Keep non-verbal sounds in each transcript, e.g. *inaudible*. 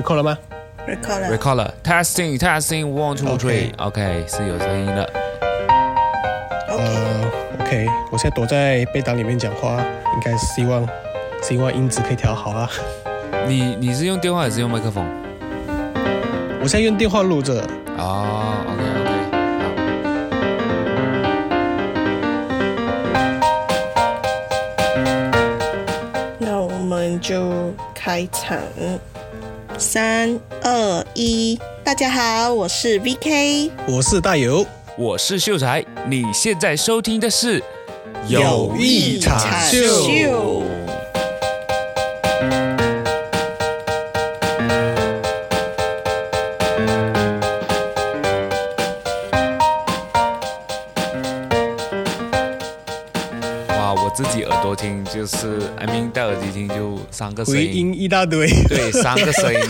record 了吗？record 了 record 了，testing testing one two three，OK 是有声音的。，OK，呃，OK，我现在躲在被单里面讲话，应该希望希望音质可以调好啊。你你是用电话还是用麦克风？我现在用电话录着，哦，OK OK，那我们就开场，三二一，大家好，我是 VK，我是大友，我是秀才，你现在收听的是有意场秀自己耳朵听就是，I mean 戴耳机听就三个声回音，一大堆。对，三个声音。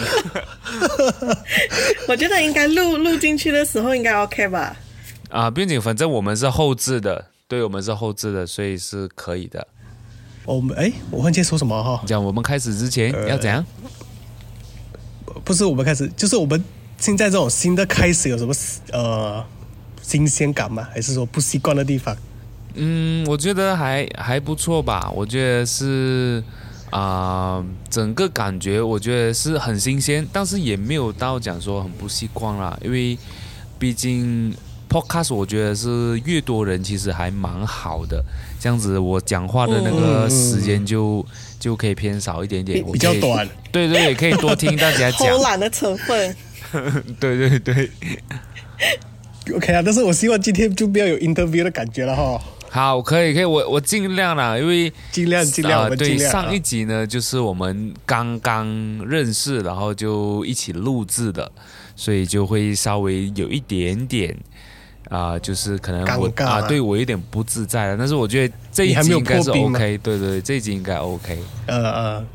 *laughs* 我觉得应该录录进去的时候应该 OK 吧？啊，并且反正我们是后置的，对我们是后置的，所以是可以的。我们哎，我忘记说什么哈？讲我们开始之前呃要怎样？不是我们开始，就是我们现在这种新的开始有什么呃新鲜感吗？还是说不习惯的地方？嗯，我觉得还还不错吧。我觉得是啊、整个感觉我觉得是很新鲜，但是也没有到讲说很不习惯啦，因为毕竟 podcast 我觉得是越多人其实还蛮好的，这样子我讲话的那个嗯时间就、就可以偏少一点点，我比较，短。对对，也可以多听大家讲 *laughs* 偷，懒的成分，对 *laughs* 对对。*laughs* OK 啊，但是我希望今天就不要有 interview 的感觉了哈，好，可以可以，我我尽量啦，因为尽量尽量，啊我们尽对，量啊。上一集呢，就是我们刚刚认识，然后就一起录制的，所以就会稍微有一点点啊、就是可能我啊，啊对我有点不自在了。但是我觉得这一集应该是 OK，对对对，这一集应该 OK。呃呃，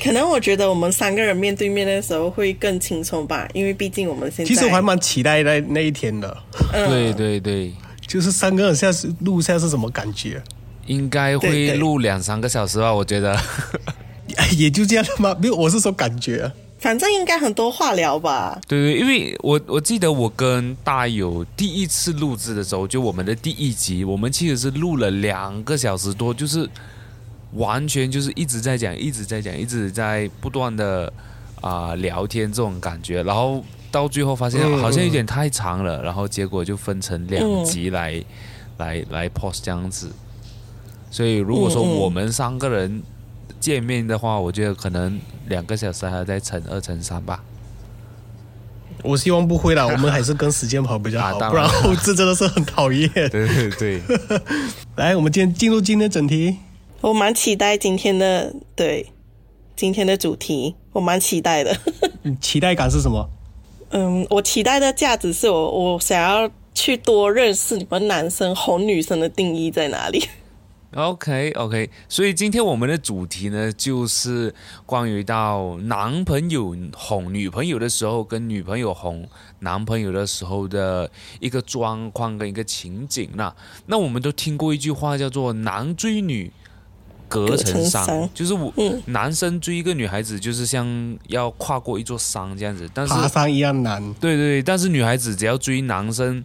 可能我觉得我们三个人面对面的时候会更轻松吧，因为毕竟我们现在其实我还蛮期待那那一天的，嗯对对对，就是三个人下次录下是什么感觉？应该会录两三个小时吧，我觉得。*laughs* 也就这样了吗？没有，我是说感觉啊。反正应该很多话聊吧。对对，因为我我记得我跟大友第一次录制的时候，就我们的第一集，我们其实是录了两个小时多，就是完全就是一直在讲，一直在讲，一直在不断的啊、聊天这种感觉，然后到最后发现嗯好像有点太长了，然后结果就分成两集来、来来 post 这样子。所以如果说我们三个人见面的话，我觉得可能两个小时还要再乘二乘三吧。我希望不会啦，我们还是跟时间跑比较好，啊不然后置真的是很讨厌。对 *laughs* 对对。*laughs* 来，我们今天进入今天整题。我蛮期待今天的对今天的主题，我蛮期待的。你期待感是什么？嗯，我期待的价值是我我想要去多认识你们男生哄女生的定义在哪里。OK OK，所以今天我们的主题呢，就是关于到男朋友哄女朋友的时候，跟女朋友哄男朋友的时候的一个状况跟一个情景那那我们都听过一句话叫做“男追女”。隔层山就是我、嗯。男生追一个女孩子，就是像要跨过一座山这样子。但是爬山一样难，对对对，但是女孩子只要追男生，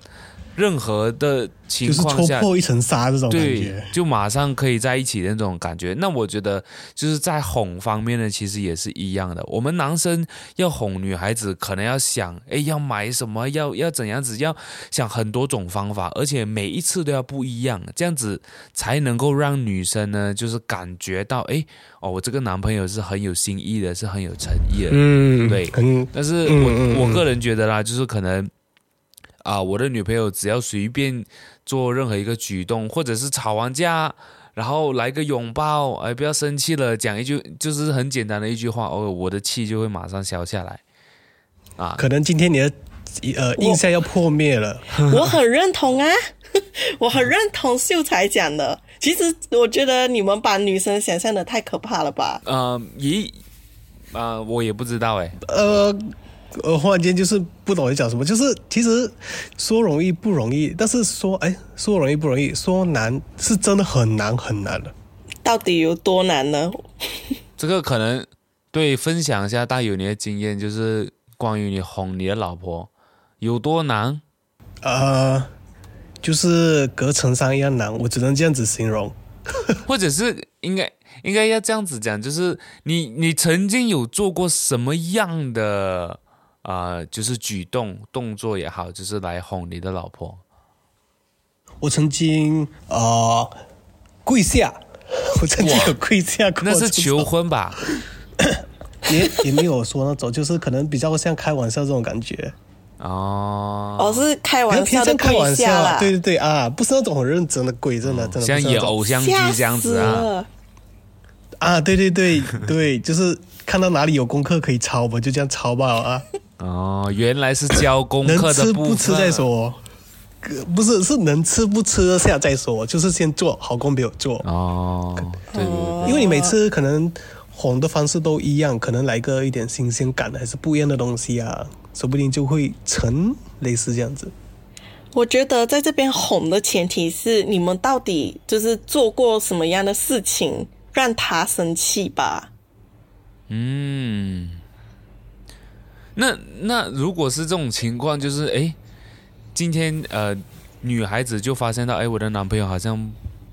任何的情就是况下，戳破一层纱这种感对觉。，就马上可以在一起的那种感觉。那我觉得就是在哄方面呢，其实也是一样的。我们男生要哄女孩子，可能要想，哎，要买什么，要要怎样子，要想很多种方法，而且每一次都要不一样，这样子才能够让女生呢，就是感觉到，哎，哦，我这个男朋友是很有心意的，是很有诚意的。嗯，对很但是我、嗯嗯嗯我个人觉得啦，就是可能啊、我的女朋友只要随便做任何一个举动，或者是吵完架，然后来个拥抱，哎，不要生气了，讲一句就是很简单的一句话，哦，我的气就会马上消下来。啊，可能今天你的呃印象要破灭了。*laughs* 我很认同啊，*laughs* 我很认同秀才讲的。其实我觉得你们把女生想象的太可怕了吧？呃，咦啊、我也不知道哎，呃，呃，忽然间就是不懂你讲什么，就是其实说容易不容易，但是说哎说容易不容易，说难是真的很难很难的。到底有多难呢？*laughs* 这个可能对，分享一下大有你的经验，就是关于你哄你的老婆有多难？呃，就是隔层山一样难，我只能这样子形容。*laughs* 或者是应该应该要这样子讲，就是你你曾经有做过什么样的啊、就是举动动作也好，就是来哄你的老婆？我曾经呃跪下，我曾经有跪下过，那是求婚吧？也也没有说那种，就是可能比较像开玩笑这种感觉，哦，哦，是开玩笑开玩笑对对对啊，不是那种很认真的跪，真的真的像演偶像剧这样子啊？啊，对对对对，就是看到哪里有功课可以抄，吧就这样抄吧啊。哦，原来是教功能课的部分。吃不吃再说，呃不是是能吃不吃得下再说，就是先做好工没有做，哦，对对对，因为你每次可能哄的方式都一样，可能来个一点新鲜感还是不一样的东西啊，说不定就会成类似这样子。我觉得在这边哄的前提是你们到底就是做过什么样的事情让他生气吧？嗯，那那如果是这种情况，就是哎，今天呃，女孩子就发现到，哎，我的男朋友好像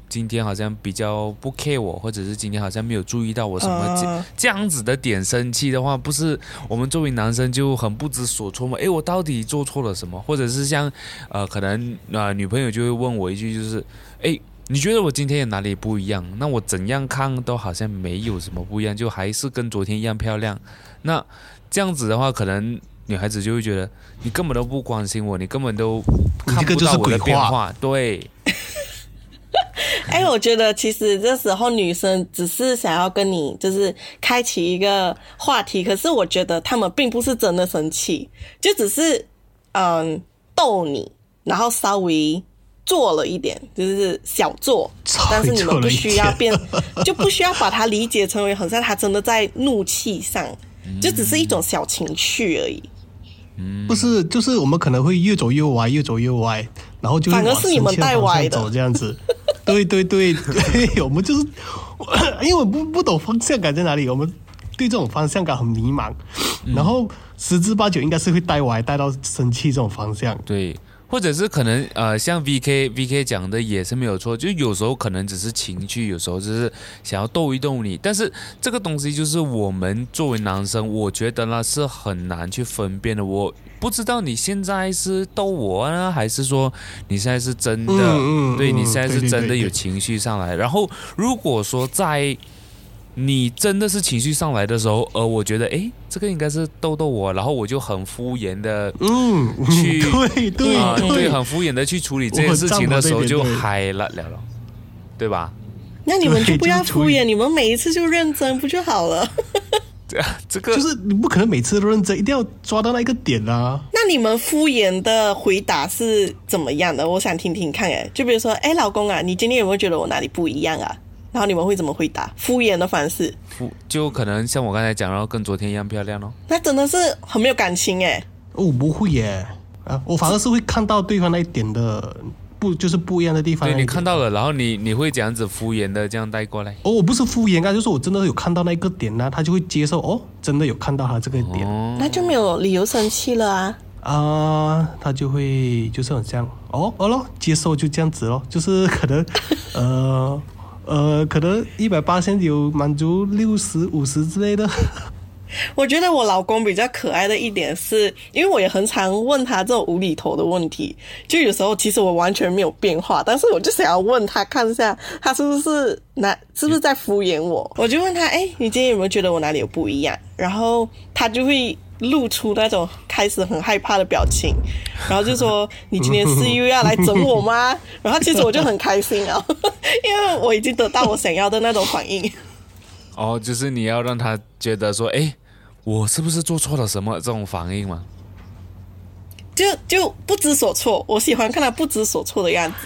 今天好像比较不 care 我，或者是今天好像没有注意到我什么这、嗯这样子的点生气的话，不是我们作为男生就很不知所措吗？哎，我到底做错了什么？或者是像呃，可能呃，女朋友就会问我一句，就是哎。你觉得我今天有哪里不一样？那我怎样看都好像没有什么不一样，就还是跟昨天一样漂亮。那这样子的话，可能女孩子就会觉得你根本都不关心我，你根本都看你这个就是不到我的鬼话。变化。对，*laughs* 哎，我觉得其实这时候女生只是想要跟你就是开启一个话题，可是我觉得他们并不是真的生气，就只是嗯逗你，然后稍微做了一点，就是小做，*laughs* 但是你们不需要变，*laughs* 就不需要把它理解成为好像他真的在怒气上，就只是一种小情绪而已。不是，就是我们可能会越走越歪，越走越歪，然后就反而是你们带歪的走这样子。*laughs* 对对对 *laughs* 对，我们就是 *coughs* 因为我不不懂方向感在哪里，我们对这种方向感很迷茫，然后十之八九应该是会带歪，带到生气这种方向。对，或者是可能呃，像 V K V K 讲的也是没有错，就有时候可能只是情绪，有时候就是想要逗一逗你，但是这个东西就是我们作为男生，我觉得呢是很难去分辨的。我不知道你现在是逗我呢，还是说你现在是真的，嗯嗯对你嗯现在是真的有情绪上来。然后如果说在你真的是情绪上来的时候，呃，我觉得诶，这个应该是逗逗我，然后我就很敷衍的。嗯，去 *laughs* 对对啊，对，对，很敷衍的去处理这件事情的时候就嗨了了了，对吧？那你们就不要敷衍，你们每一次就认真不就好了？这 *laughs* 这个就是你不可能每次都认真，一定要抓到那个点啊。那你们敷衍的回答是怎么样的？我想听听看。哎，就比如说，哎，老公啊，你今天有没有觉得我哪里不一样啊？然后你们会怎么回答？敷衍的方式，敷就可能像我刚才讲，然后跟昨天一样漂亮咯。那真的是很没有感情哎。哦，不会耶，啊，我反而是会看到对方那一点的不，就是不一样的地方。对你看到了，然后你你会这样子敷衍的这样带过来。哦，我不是敷衍啊，就是我真的有看到那个点呢、他就会接受哦，真的有看到他这个点啊、那就没有理由生气了啊。他就会就是很像哦哦咯，接受就这样子咯，就是可能 *laughs* 呃呃，可能一百八千有满足六十五十之类的。*laughs* 我觉得我老公比较可爱的一点是，因为我也很常问他这种无厘头的问题，就有时候其实我完全没有变化，但是我就想要问他看一下他是不是哪是不是在敷衍我，我就问他，哎、你今天有没有觉得我哪里有不一样？然后他就会露出那种开始很害怕的表情，然后就说你今天是又要来整我吗？*laughs* 然后其实我就很开心啊，*laughs* 因为我已经得到我想要的那种反应。哦，就是你要让他觉得说，哎，我是不是做错了什么这种反应嘛？就就不知所措，我喜欢看他不知所措的样子。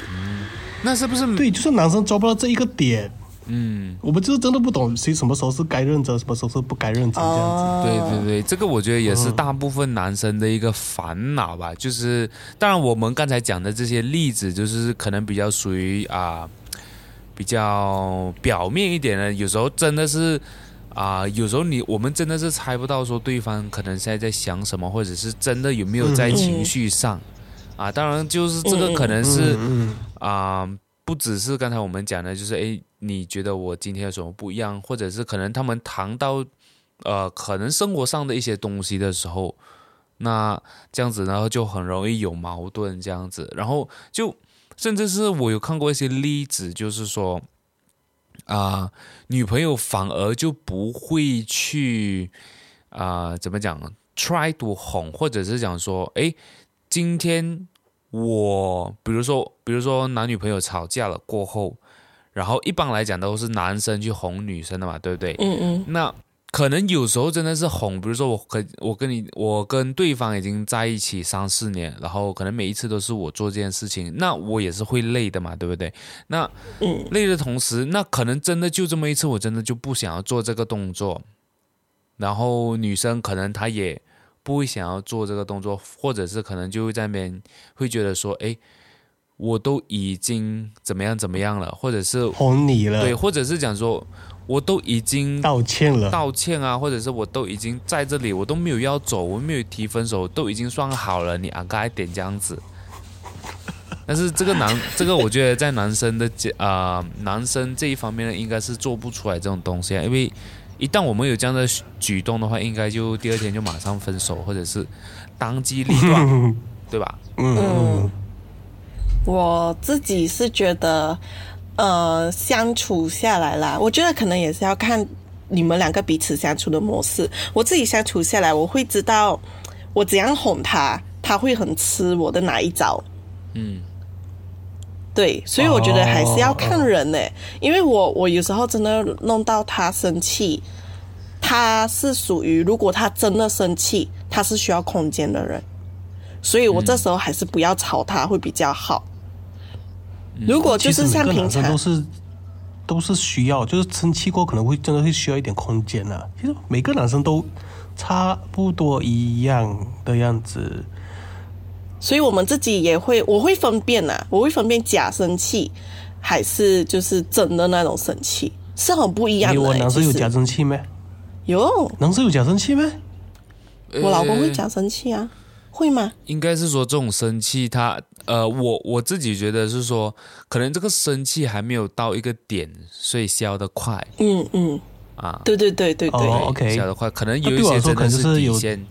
那是不是对，就是男生抓不到这一个点，嗯，我们就是真的不懂谁什么时候是该认真，什么时候是不该认真这样子。哦对对对，这个我觉得也是大部分男生的一个烦恼吧。就是当然我们刚才讲的这些例子，就是可能比较属于啊、比较表面一点的，有时候真的是啊、有时候你我们真的是猜不到说对方可能现在在想什么，或者是真的有没有在情绪上、啊。当然，就是这个可能是嗯啊、不只是刚才我们讲的，就是诶，你觉得我今天有什么不一样，或者是可能他们谈到呃，可能生活上的一些东西的时候，那这样子，然后就很容易有矛盾这样子，然后就甚至是我有看过一些例子，就是说啊、女朋友反而就不会去啊、怎么讲，try to 哄，或者是讲说，诶，今天我比如说，比如说男女朋友吵架了过后，然后一般来讲都是男生去哄女生的嘛，对不对？嗯嗯那可能有时候真的是哄，比如说我跟我跟你，我跟对方已经在一起三四年，然后可能每一次都是我做这件事情，那我也是会累的嘛，对不对？那嗯累的同时，那可能真的就这么一次，我真的就不想要做这个动作，然后女生可能她也不会想要做这个动作，或者是可能就会在那边会觉得说，哎，我都已经怎么样怎么样了，或者是哄你了，对，或者是讲说，我都已经道歉了，道歉啊，或者是我都已经在这里，我都没有要走，我没有提分手，都已经算好了，你啊该点这样子。*laughs* 但是这个男，这个我觉得在男生的这啊、男生这一方面呢，应该是做不出来这种东西啊，因为一旦我们有这样的举动的话，应该就第二天就马上分手，或者是当机立断，*laughs* 对吧？嗯嗯我自己是觉得，呃，相处下来啦，我觉得可能也是要看你们两个彼此相处的模式。我自己相处下来，我会知道我怎样哄他，他会很吃我的哪一招。嗯对，所以我觉得还是要看人呢、因为我我有时候真的弄到他生气，他是属于如果他真的生气，他是需要空间的人，所以我这时候还是不要吵他会比较好。如果就是像平常男生都是都是需要，就是生气过可能会真的会需要一点空间啊。其实每个男生都差不多一样的样子。所以我们自己也会，我会分辨呐、我会分辨假生气还是就是真的那种生气，是很不一样的、你我男生有假生气咩？有，男生有假生气咩？我老公会呃假生气啊，会吗？应该是说这种生气他，呃，我我自己觉得是说，可能这个生气还没有到一个点，所以消得快。嗯嗯，啊，对对对对对，哦，OK。消得快，可能有一些真的可能就是有底线，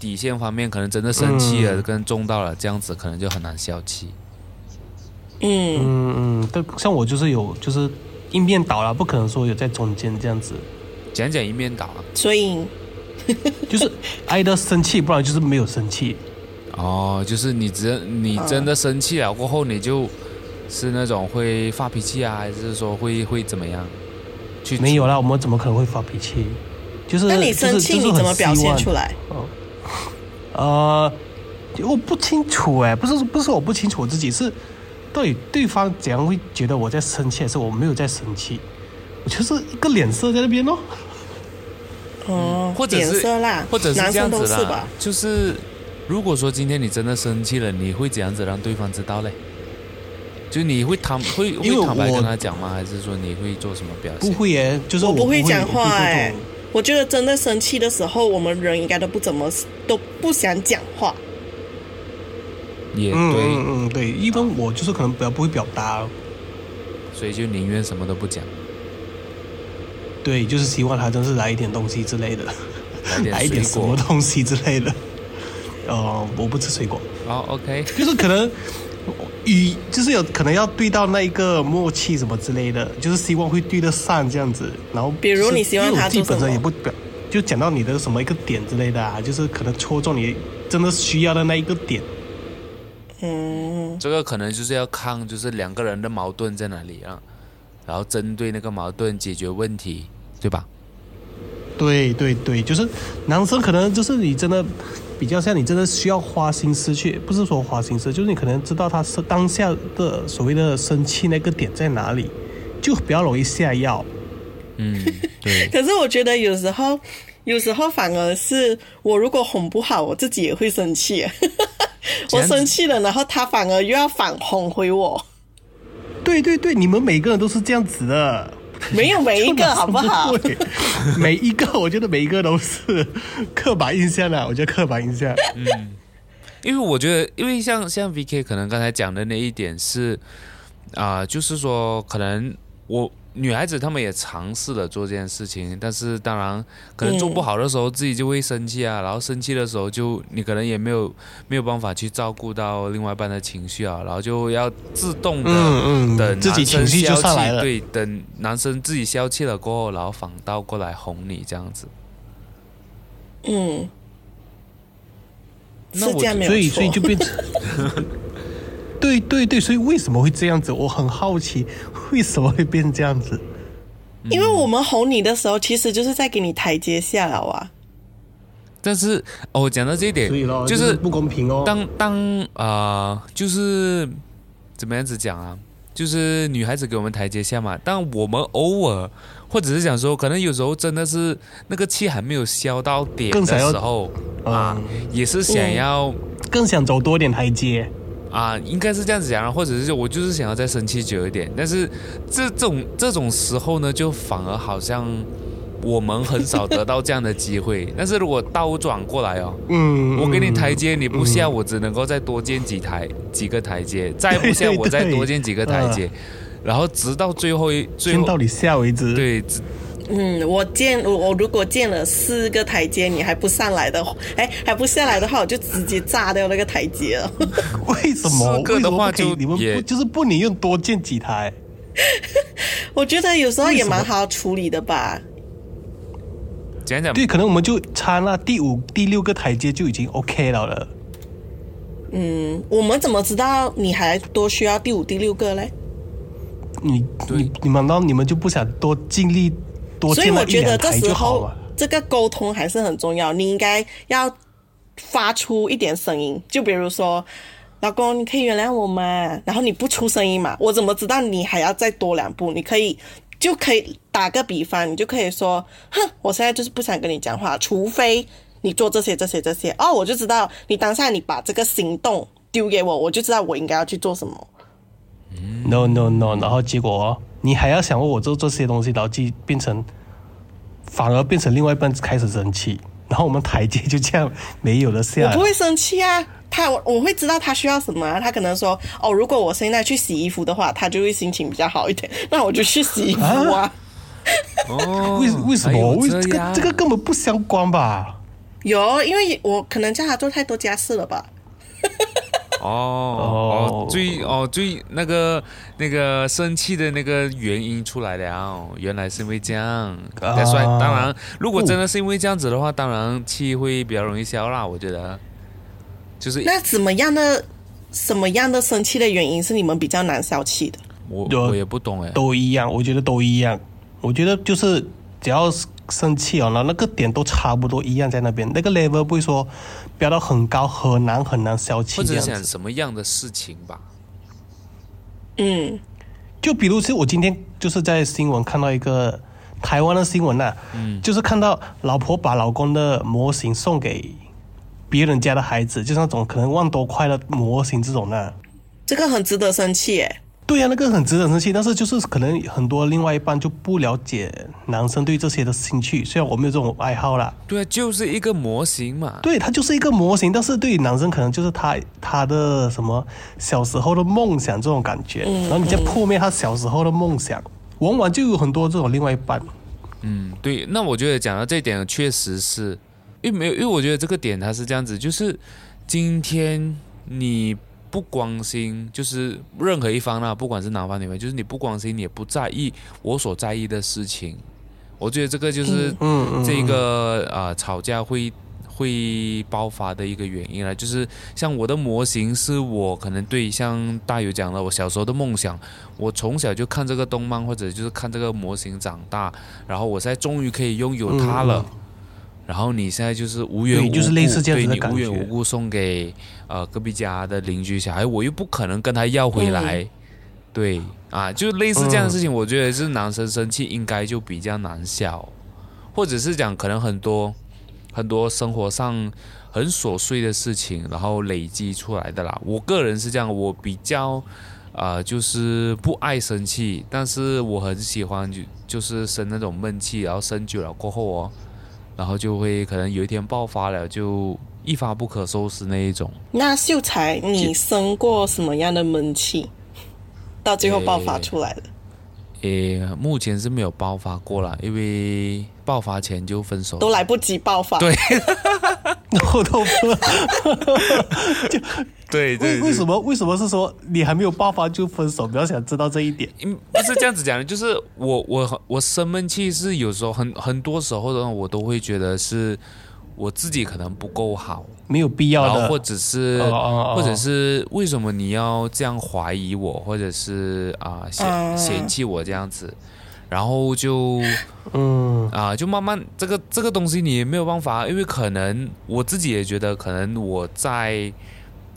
底线方面可能真的生气了，嗯跟中到了，这样子可能就很难消气。嗯嗯嗯，但像我就是有就是一面倒了，不可能说有在中间这样子，讲讲一面倒啊，所以 *laughs* 就是挨的生气，不然就是没有生气。哦，就是你真你真的生气了过后，你就是那种会发脾气啊，还是说会会怎么样？去没有啦，我们怎么可能会发脾气？就是那你生气你怎么表现出？来？就是就是很希望呃，我不清楚哎，不是不是我不清楚我自己是到底对方怎样会觉得我在生气，还是我没有在生气？我就是一个脸色在那边哦。哦，或者是脸色啦，或者是这样子啦是吧？，就是如果说今天你真的生气了，你会怎样子让对方知道嘞？就你会坦会会坦白跟他讲吗？还是说你会做什么表现？不会耶，就是我不会讲话哎、哎、我觉得真的生气的时候，我们人应该都不怎么都不想讲话。也嗯对，嗯嗯，对，一般我就是可能比较不会表达，所以就宁愿什么都不讲，对，就是希望他真是来一点东西之类的，来一点什么。东西之类的。哦、我不吃水果，哦，OK，就是可能语就是有可能要对到那一个默契什么之类的，就是希望会对得上这样子。然后比如你希望他因为我自己本身也不表，就讲到你的什么一个点之类的啊，就是可能戳中你真的需要的那一个点。嗯，这个可能就是要看就是两个人的矛盾在哪里啊，然后针对那个矛盾解决问题，对吧？对对对，就是男生可能就是你真的比较像你真的需要花心思去，不是说花心思，就是你可能知道他是当下的所谓的生气那个点在哪里，就比较容易下药。嗯，对，*laughs* 可是我觉得有时候，有时候反而是我如果哄不好，我自己也会生气。*laughs* 我生气了，然后他反而又要反哄回我。对对对，你们每个人都是这样子的，没有每一个好不好？对，每一个我觉得每一个都是刻板印象啊，我觉得刻板印象。嗯因为我觉得，因为像像 VK 可能刚才讲的那一点是啊、就是说可能我女孩子她们也尝试了做这件事情，但是当然可能做不好的时候自己就会生气啊，然后生气的时候就你可能也没有没有办法去照顾到另外一半的情绪啊，然后就要自动的嗯嗯等自己男生情绪就消上来了气对，等男生自己消气了过后，然后反倒过来哄你这样子。嗯，那我所以。所以就变成，*laughs* 对对对，所以为什么会这样子？我很好奇，为什么会变这样子？因为我们哄你的时候，其实就是在给你台阶下了啊。但是哦，讲到这一点所以咯，，就是不公平哦。当当啊、呃就是怎么样子讲啊？就是女孩子给我们台阶下嘛，但我们偶尔或者是讲说，可能有时候真的是那个气还没有消到点的更想要时候啊嗯，也是想要更想走多一点台阶。啊，应该是这样子讲啊，或者是我就是想要再生气久一点，但是这种这种时候呢，就反而好像我们很少得到这样的机会。但是如果倒转过来哦，嗯，我给你台嗯阶，你不下，我只能够再多建几台几个台阶，再不下我再多建几个台阶，然后直到最后一最后到你下为止。，对，直嗯，我建我我如果建了四个台阶，你还不上来的话，哎，还不下来的话，我就直接炸掉那个台阶了。为什么？四个的话为什么不可以就你们不就是不宁愿多建几台？*laughs* 我觉得有时候也蛮好处理的吧。讲讲对，可能我们就差那第五、第六个台阶就已经 OK 了了。嗯，我们怎么知道你还多需要第五、第六个嘞？你你你们难道你们就不想多尽力多所以我觉得这时候？这个沟通还是很重要，你应该要发出一点声音，就比如说。老公，你可以原谅我吗？然后你不出声音嘛，我怎么知道你还要再多两步？你可以，就可以打个比方，你就可以说，哼，我现在就是不想跟你讲话，除非你做这些、这些、这些。哦，我就知道你当下你把这个行动丢给我，我就知道我应该要去做什么。No no no，然后结果、哦、你还要想为我做这些东西，然后就变成反而变成另外一半开始生气，然后我们台阶就这样没有了下来我不。会生气啊，他我我会知道他需要什么啊。他可能说，哦，如果我现在去洗衣服的话，他就会心情比较好一点，那我就去洗衣服啊。哦，为为什么？为这个这个根本不相关吧？有，因为我可能叫他做太多家事了吧。哦哦最哦最那个那个生气的那个原因出来了，原来是因为这样。当然，如果真的是因为这样子的话，当然气会比较容易消啦。我觉得，就是那怎么样的什么样的生气的原因是你们比较难消气的？我我也不懂哎。都一样，我觉得都一样。我觉得就是只要是生气哦，然后那个点都差不多一样在那边，那个 level 不会说飙到很高，很难很难消气或者是想。什么样的事情吧？嗯，就比如是我今天就是在新闻看到一个台湾的新闻呐、嗯，就是看到老婆把老公的模型送给别人家的孩子，就是那种可能万多块的模型这种的。这个很值得生气耶。对呀、那个很值得生气，但是就是可能很多另外一半就不了解男生对这些的兴趣，虽然我没有这种爱好啦，对啊，就是一个模型嘛。对他就是一个模型，但是对于男生可能就是他他的什么小时候的梦想这种感觉，然后你再破灭他小时候的梦想，往往就有很多这种另外一半。嗯，对，那我觉得讲到这一点，确实是，因为没有，因为我觉得这个点它是这样子，就是今天你不关心，就是任何一方呢，不管是男方女方，就是你不关心，你也不在意我所在意的事情，我觉得这个就是这个呃吵架会。会爆发的一个原因了，就是像我的模型是我可能对像大友讲了，我小时候的梦想，我从小就看这个动漫或者就是看这个模型长大，然后我现在终于可以拥有它了。嗯然后你现在就是无缘无故，对就是类似这样的对你无缘无故送给呃隔壁家的邻居小孩，我又不可能跟他要回来，对啊，就类似这样的事情，我觉得是男生生气应该就比较难消，或者是讲可能很多很多生活上很琐碎的事情，然后累积出来的啦。我个人是这样，我比较呃，就是不爱生气，但是我很喜欢就就是生那种闷气，然后生久了过后哦，然后就会可能有一天爆发了，就一发不可收拾那一种。那秀才，你生过什么样的闷气，到最后爆发出来了？诶，目前是没有爆发过了，因为爆发前就分手，都来不及爆发。对，*laughs* 我都不。*laughs* 对对。为为什么为什么是说你还没有爆发就分手？比较想知道这一点。嗯，不是这样子讲的，就是我我我生闷气是有时候很很多时候的，我都会觉得是我自己可能不够好。没有必要的，或者是，或者是为什么你要这样怀疑我，或者是啊嫌嫌弃我这样子，然后就嗯。啊就慢慢这个这个东西你也没有办法，因为可能我自己也觉得可能我在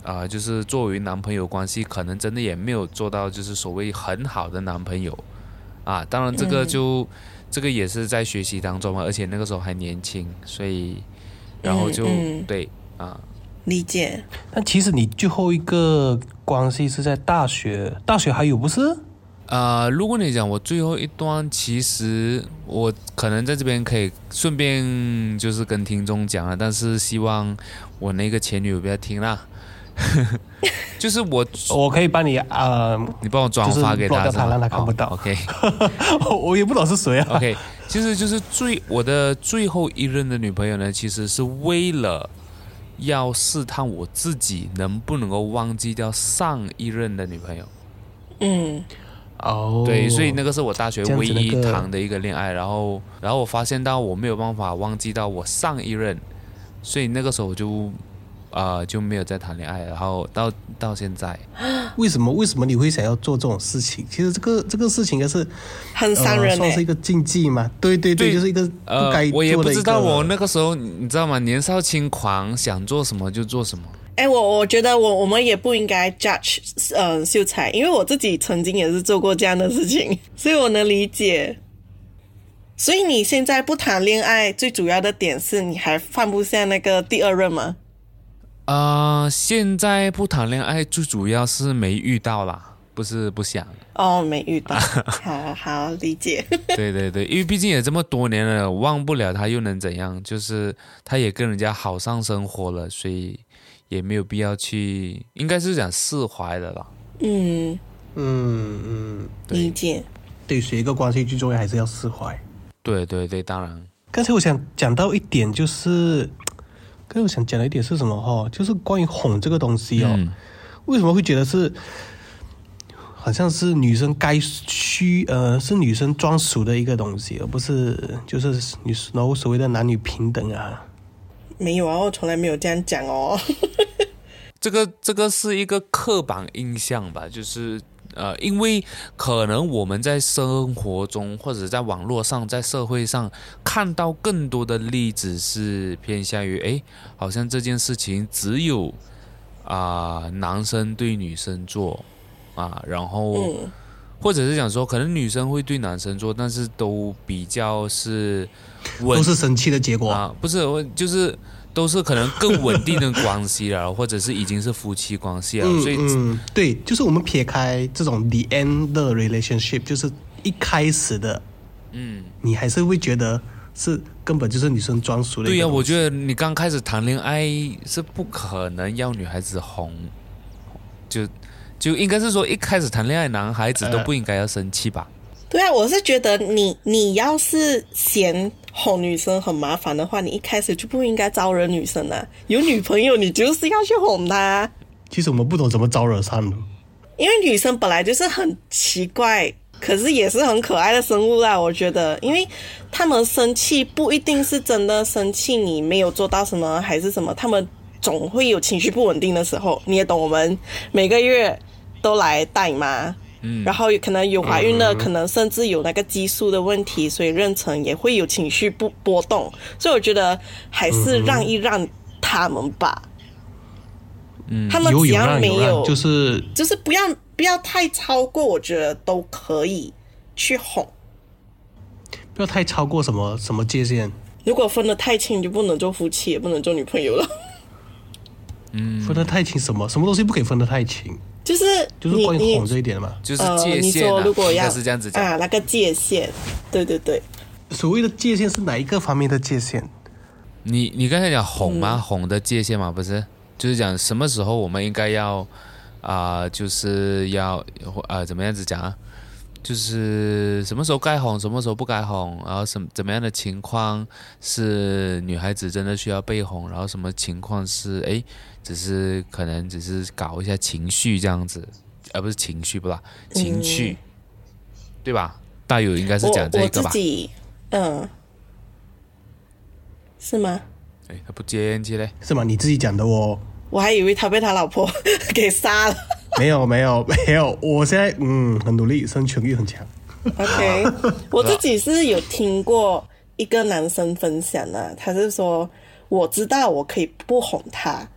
啊就是作为男朋友关系，可能真的也没有做到就是所谓很好的男朋友。啊，当然这个就这个也是在学习当中嘛，而且那个时候还年轻，所以然后就对。啊，理解。但其实你最后一个关系是在大学，大学还有不是？啊，如果你讲我最后一段，其实我可能在这边可以顺便就是跟听众讲了，但是希望我那个前女友不要听啦。*laughs* 就是我，*laughs* 我可以帮你啊，你帮我转发给他，让他看不到。OK，*laughs* 我也不懂是谁啊。OK，其实就是最我的最后一任的女朋友呢，其实是为了。要试探我自己能不能够忘记掉上一任的女朋友。嗯，哦，对，所以那个是我大学唯一谈的一个恋爱，然后，然后我发现到我没有办法忘记到我上一任，所以那个时候我就。啊，就没有再谈恋爱，然后到到现在，*gasps* 为什么为什么你会想要做这种事情？其实这个这个事情也是很伤人，算是一个禁忌嘛。对对对，就是一个不该我也不知道，我那个时候你知道吗？年少轻狂，想做什么就做什么。哎，我我觉得我我们也不应该 judge 呃秀才，因为我自己曾经也是做过这样的事情，*laughs* 所以我能理解。所以你现在不谈恋爱，最主要的点是你还放不下那个第二任吗？啊，现在不谈恋爱，最主要是没遇到啦，不是不想哦，没遇到，*laughs* 好好理解。对对对，因为毕竟也这么多年了，忘不了他又能怎样？就是他也跟人家好上生活了，所以也没有必要去，应该是讲释怀的啦。嗯嗯嗯，理解。对，谁一个关系最重要还是要释怀。对对对，当然。刚才我想讲到一点就是。刚才我想讲的一点是什么哈？就是关于哄这个东西哦，为什么会觉得是好像是女生该需呃是女生专属的一个东西，而不是就是女然后所谓的男女平等啊？没有啊，我从来没有这样讲哦。*laughs* 这个这个是一个刻板印象吧，就是。呃，因为可能我们在生活中或者在网络上，在社会上看到更多的例子是偏向于，哎，好像这件事情只有啊男生对女生做啊，然后或者是讲说，可能女生会对男生做，但是都比较是都是生气的结果啊，不是我就是。都是可能更稳定的关系了，或者是已经是夫妻关系了，所以嗯对，就是我们撇开这种 the end 的 relationship，就是一开始的，嗯，你还是会觉得是根本就是女生专属的。对呀，我觉得你刚开始谈恋爱是不可能要女孩子哄，就就应该是说一开始谈恋爱，男孩子都不应该要生气吧？对啊，我是觉得你你要是嫌。哄女生很麻烦的话，你一开始就不应该招惹女生啊！有女朋友，你就是要去哄她。其实我们不懂怎么招惹上因为女生本来就是很奇怪，可是也是很可爱的生物啦。我觉得，因为他们生气不一定是真的生气，你没有做到什么还是什么，他们总会有情绪不稳定的时候。你也懂，我们每个月都来带妈。然后可能有怀孕了，可能甚至有那个激素的问题，所以妊娠也会有情绪不波动，所以我觉得还是让一让他们吧。嗯，他们只要没有，就是就是不要不要太超过，我觉得都可以去哄。不要太超过什么什么界限。如果分得太清，就不能做夫妻，也不能做女朋友了。嗯，分得太清什么？什么东西不可以分得太清？就就是就是关于哄这一点的嘛。就是界限啊，说如果要应该是这样子讲。啊，那个界限，对对对，所谓的界限是哪一个方面的界限？你你刚才讲哄嗯吗？哄的界限嘛，不是？就是讲什么时候我们应该要啊、就是要呃怎么样子讲啊？就是什么时候该哄，什么时候不该哄，然后什么怎么样的情况是女孩子真的需要被哄，然后什么情况是哎，只是可能只是搞一下情绪这样子，而、不是情绪不啦，情绪，对吧？大友应该是讲这个吧？自己，嗯，是吗？哎，他不接起嘞。是吗？你自己讲的哦。我还以为他被他老婆 *laughs* 给杀了。*laughs* 没有没有没有，我现在嗯很努力，生存欲很强。OK，*laughs* 我自己是有听过一个男生分享的，他是说我知道我可以不哄他，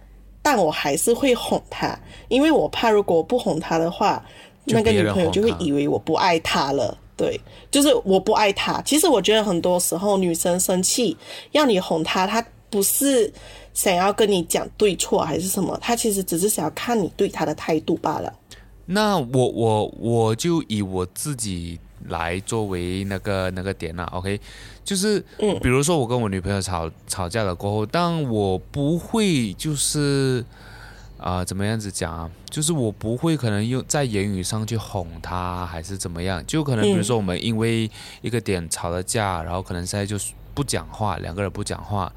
但我还是会哄他，因为我怕如果我不哄他的话，那个女朋友就会以为我不爱他了。*laughs* 对，就是我不爱他。其实我觉得很多时候女生生气要你哄她，她不是想要跟你讲对错还是什么，他其实只是想要看你对他的态度罢了。那我我我就以我自己来作为那个那个点啦，OK，就是，嗯比如说我跟我女朋友吵吵架了过后，但我不会就是啊、怎么样子讲啊？就是我不会可能用在言语上去哄她，还是怎么样？就可能比如说我们因为一个点吵了架，然后可能现在就是不讲话，两个人不讲话，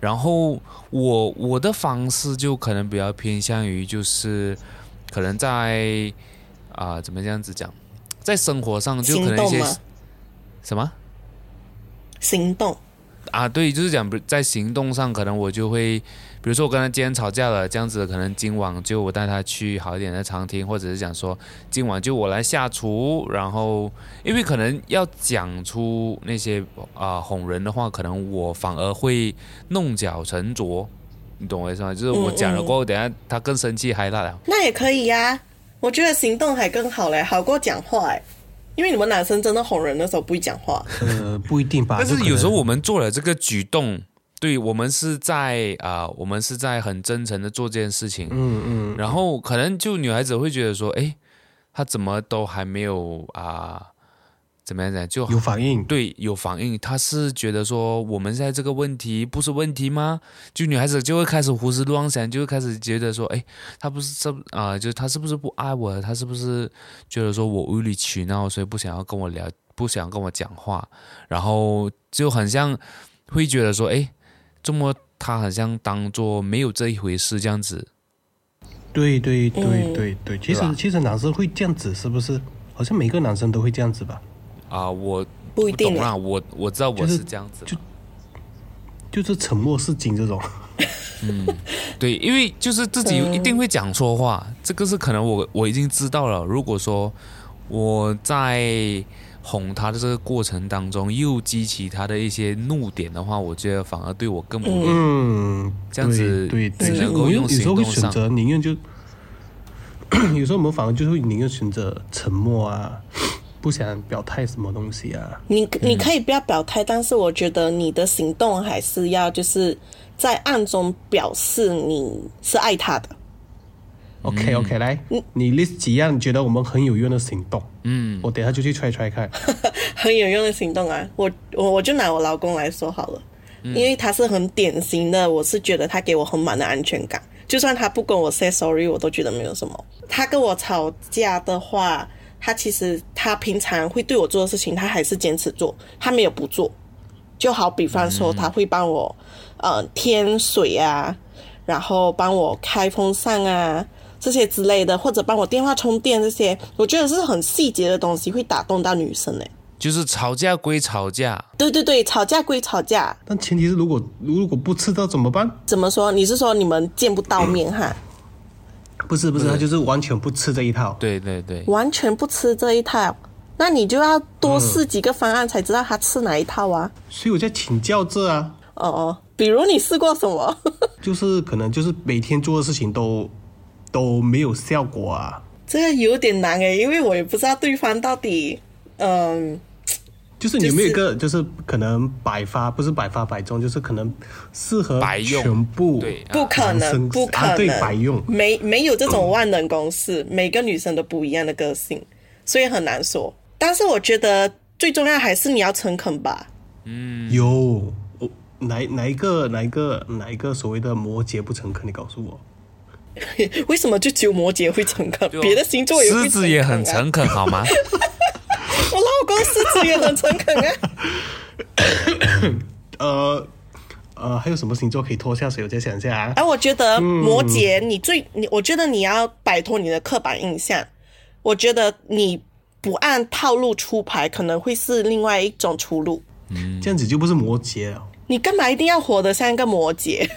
然后我我的方式就可能比较偏向于就是可能在啊、怎么这样子讲，在生活上就可能一些？什么行动，啊，对，就是讲在行动上，可能我就会，比如说我跟他今天吵架了，这样子，可能今晚就我带他去好一点的餐厅，或者是讲说今晚就我来下厨，然后因为可能要讲出那些啊、哄人的话，可能我反而会弄巧成拙，你懂我意思吗？就是我讲了过后，等下他更生气还大了。那也可以呀、我觉得行动还更好嘞，好过讲话哎。因为你们男生真的哄人的时候不会讲话，呃，不一定吧。但是有时候我们做了这个举动，对我们是在啊、我们是在很真诚的做这件事情，嗯嗯，然后可能就女孩子会觉得说，哎，他怎么都还没有啊、怎么样子就有反应。对有反应，她是觉得说我们现在这个问题不是问题吗？就女孩子就会开始胡思乱想，就会开始觉得说，哎，他不是这啊、就是他是不是不爱我？他是不是觉得说我无理取闹，所以不想要跟我聊，不想跟我讲话？然后就很像会觉得说，哎，这么他好像当做没有这一回事这样子。对对对嗯对对，其实其实男生会这样子，是不是？好像每个男生都会这样子吧？啊、我不一定欸懂啦，我我知道我是是这样子的，就就是沉默是金这种。*laughs* 嗯对，因为就是自己一定会讲错话，这个是可能我我已经知道了。如果说我在哄他的这个过程当中又激起他的一些怒点的话，我觉得反而对我更不利。嗯，这样子对对对，只能够用有时候会行动上选择宁愿就，*clears throat* 有时候我们反而就会宁愿选择沉默啊，不想表态什么东西啊。你你可以不要表态，但是我觉得你的行动还是要就是在暗中表示你是爱他的。OK OK，来，你 list 几样你觉得我们很有用的行动？嗯，我等下就去揣揣看。*laughs* 很有用的行动啊！我我我就拿我老公来说好了，因为他是很典型的，我是觉得他给我很满的安全感，就算他不跟我 say sorry，我都觉得没有什么。他跟我吵架的话，他其实他平常会对我做的事情，他还是坚持做，他没有不做。就好比方说，他会帮我呃添水啊，然后帮我开风扇啊。这些之类的，或者帮我电话充电这些，我觉得是很细节的东西，会打动到女生诶。就是吵架归吵架，对对对，吵架归吵架，但前提是如果如果不吃到怎么办？怎么说？你是说你们见不到面哈？不是不是，他就是完全不吃这一套。对对对，完全不吃这一套，那你就要多试几个方案才知道他吃哪一套啊。所以我在请教这啊，哦哦，比如你试过什么？*laughs* 就是可能就是每天做的事情都都没有效果啊。这个有点难诶，因为我也不知道对方到底，嗯，就是你有没有一个，就是可能百发不是百发百中，就是可能适合全部对不可能，不可能，啊对百用没没有这种万能公式，每个女生都不一样的个性，所以很难说。但是我觉得最重要还是你要诚恳吧。嗯有我哪哪一个哪一个哪一个所谓的摩羯不诚恳？你告诉我。*laughs* 为什么就只有摩羯会诚恳，就别的星座也会狮子也很诚恳好吗？*laughs* 我老公狮子也很诚恳啊。*coughs* 呃呃，还有什么星座可以拖下水？我再想一下啊。哎，我觉得摩羯，你最你，我觉得你要摆脱你的刻板印象。我觉得你不按套路出牌，可能会是另外一种出路。嗯这样子就不是摩羯了。你干嘛一定要活得像一个摩羯？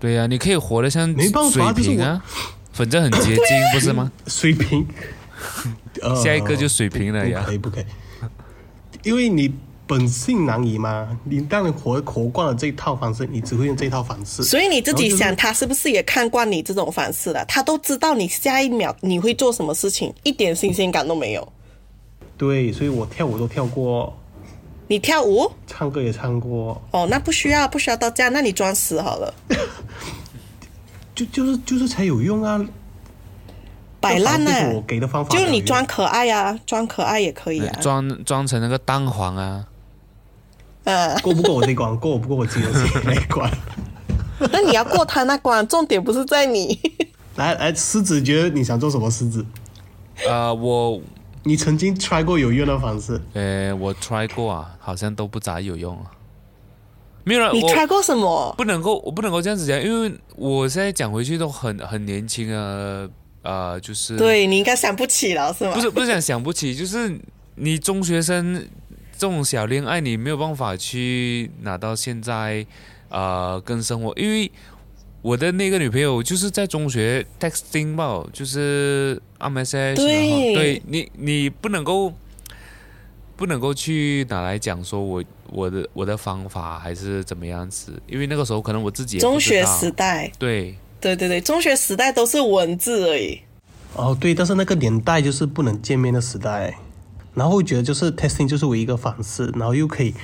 对呀、你可以活得像没办法水瓶啊，反正很接近，不是吗？*laughs* 水瓶，呃 *laughs* 下一个就水瓶了呀不可。以不可以，因为你本性难移嘛。你当然活活惯了这一套方式，你只会用这一套方式。所以你自己想，他是不是也看惯你这种方式了？他都知道你下一秒你会做什么事情，一点新鲜感都没有。对，所以我跳舞都跳过，你跳舞唱歌也唱过，哦，那不需要，不需要到这样，那你装死好了，*laughs* 就就是就是才有用啊。摆烂呢、我给的方法就你才有用装可爱呀、装可爱也可以啊。装装成那个蛋黄啊，呃，过不过我这一关，*laughs* 过不过我自己的那一关。那你要过他那关，重点不是在你。*laughs* 来来，狮子觉得你想做什么？狮子，呃，我你曾经 try 过有用的方式？呃我 try 过啊，好像都不咋有用啊。没有了，你我 try 过什么？不能够，我不能够这样子讲，因为我现在讲回去都很很年轻啊，呃，就是对你应该想不起了是吗？不是不是讲想不起，就是你中学生这种小恋爱，你没有办法去拿到现在呃跟生活，因为我的那个女朋友就是在中学 texting 吧，就是按 message，对对你你不能够不能够去拿来讲说我我的我的方法还是怎么样子，因为那个时候可能我自己中学时代，对对对对，中学时代都是文字而已。哦，对，但是那个年代就是不能见面的时代，然后会觉得就是 testing 就是唯一一个方式，然后又可以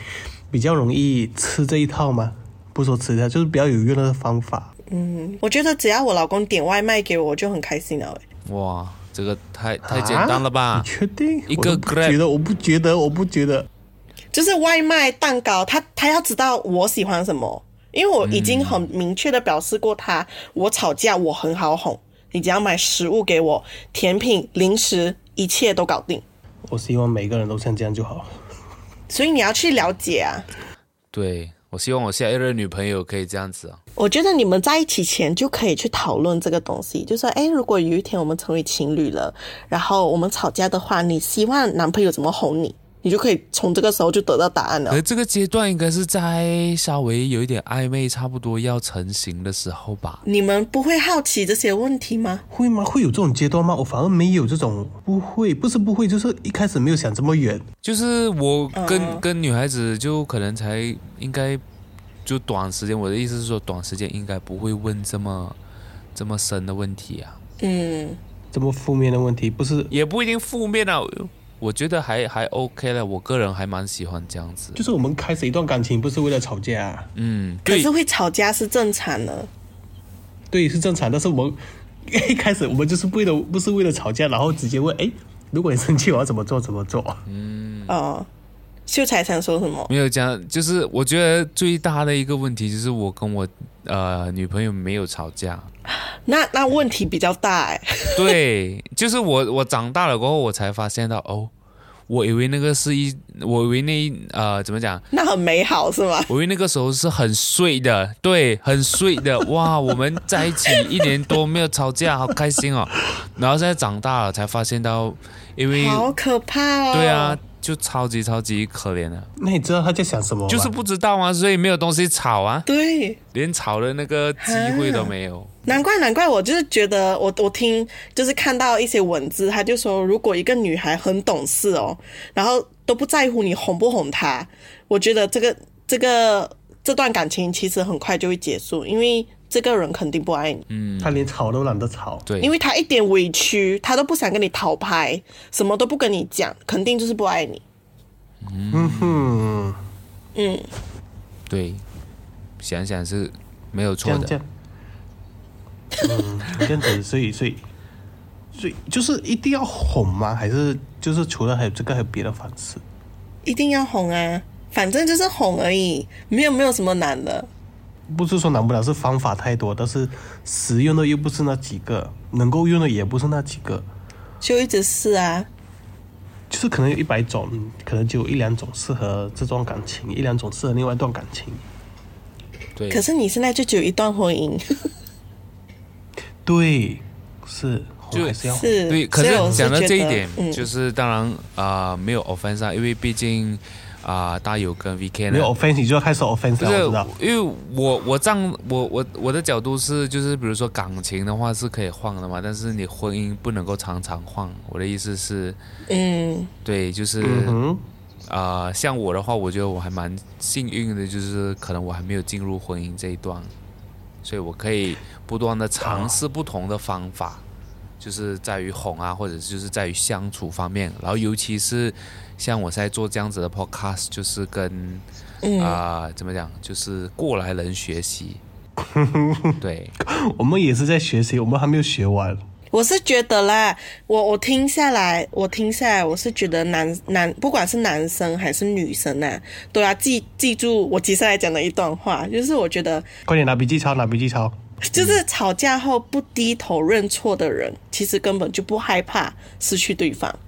比较容易吃这一套嘛？不说吃掉，就是比较有用的方法。嗯我觉得只要我老公点外卖给我，我就很开心了欸。哇，这个太太简单了吧啊？你确定？一个我都不 Grab 觉得，我不觉得，我不觉得。就是外卖蛋糕，他他要知道我喜欢什么，因为我已经很明确的表示过他，我吵架我很好哄，你只要买食物给我，甜品、零食，一切都搞定。我希望每个人都像这样就好。所以你要去了解啊。对，我希望我下一任女朋友可以这样子啊。我觉得你们在一起前就可以去讨论这个东西，就说，哎，如果有一天我们成为情侣了，然后我们吵架的话，你希望男朋友怎么哄你？你就可以从这个时候就得到答案了而。这个阶段应该是在稍微有一点暧昧，差不多要成型的时候吧。你们不会好奇这些问题吗？会吗？会有这种阶段吗？我反而没有这种，不会，不是不会，就是一开始没有想这么远。就是我跟、嗯跟女孩子就可能才应该就短时间，我的意思是说短时间应该不会问这么这么深的问题啊，嗯，这么负面的问题，不是，也不一定负面啊。我觉得还还 OK 了，我个人还蛮喜欢这样子。就是我们开始一段感情不是为了吵架、啊，嗯，可是会吵架是正常的。对，是正常。但是我们 *laughs* 一开始我们就是为了不是为了吵架，然后直接问，哎，如果你生气，我要怎么做？怎么做？嗯哦，秀才想说什么？没有讲，就是我觉得最大的一个问题就是我跟我呃女朋友没有吵架。*laughs* 那那问题比较大哎。*laughs* 对，就是我我长大了过后，我才发现到哦，我以为那个是一，我以为那呃怎么讲？那很美好是吗？*laughs* 我以为那个时候是很碎的，对，很碎的，哇，我们在一起一年多没有吵架，好开心哦。然后现在长大了才发现到，因为好可怕哦。对啊，，就超级超级可怜啊，那你知道他在想什么吗？就是不知道啊，所以没有东西吵啊，对，连吵的那个机会都没有。难怪难怪，我就是觉得我我听就是看到一些文字，他就说如果一个女孩很懂事哦，然后都不在乎你哄不哄她，我觉得这个这个这段感情其实很快就会结束，因为这个人肯定不爱你，嗯他连吵都懒得吵。对，因为他一点委屈他都不想跟你讨牌，什么都不跟你讲，肯定就是不爱你。嗯哼，嗯，对，想想是没有错的。样这样，嗯，这样子，所以所以所以就是一定要哄吗？还是就是除了还有这个还有别的方式？一定要哄啊，反正就是哄而已，没有没有什么难的。不是说难不了，是方法太多，但是实用的又不是那几个，能够用的也不是那几个，就一直试啊，就是可能有一百种，可能就有一两种适合这段感情，一两种适合另外一段感情。对，可是你现在就只有一段婚姻，对，是，就是要是，对，可是讲到这一点，嗯，就是当然啊、没有 offense 啊，因为毕竟啊、大有跟 VK 呢？没有 offense 你就要开始 offense 不是因为我我这样我我我的角度是，就是比如说感情的话是可以换的嘛，但是你婚姻不能够常常换。我的意思是，嗯，对，就是啊、像我的话，我觉得我还蛮幸运的，就是可能我还没有进入婚姻这一段，所以我可以不断的尝试不同的方法，就是在于哄啊，或者就是在于相处方面，然后尤其是像我现在做这样子的 podcast，就是跟嗯啊、怎么讲，就是过来人学习，*laughs* 对，我们也是在学习，我们还没有学完。我是觉得啦，我我听下来，我听下来，我是觉得男男不管是男生还是女生啊，都要记记住我接下来讲的一段话，就是我觉得快点拿笔记抄，拿笔记抄。就是吵架后不低头认错的人，其实根本就不害怕失去对方。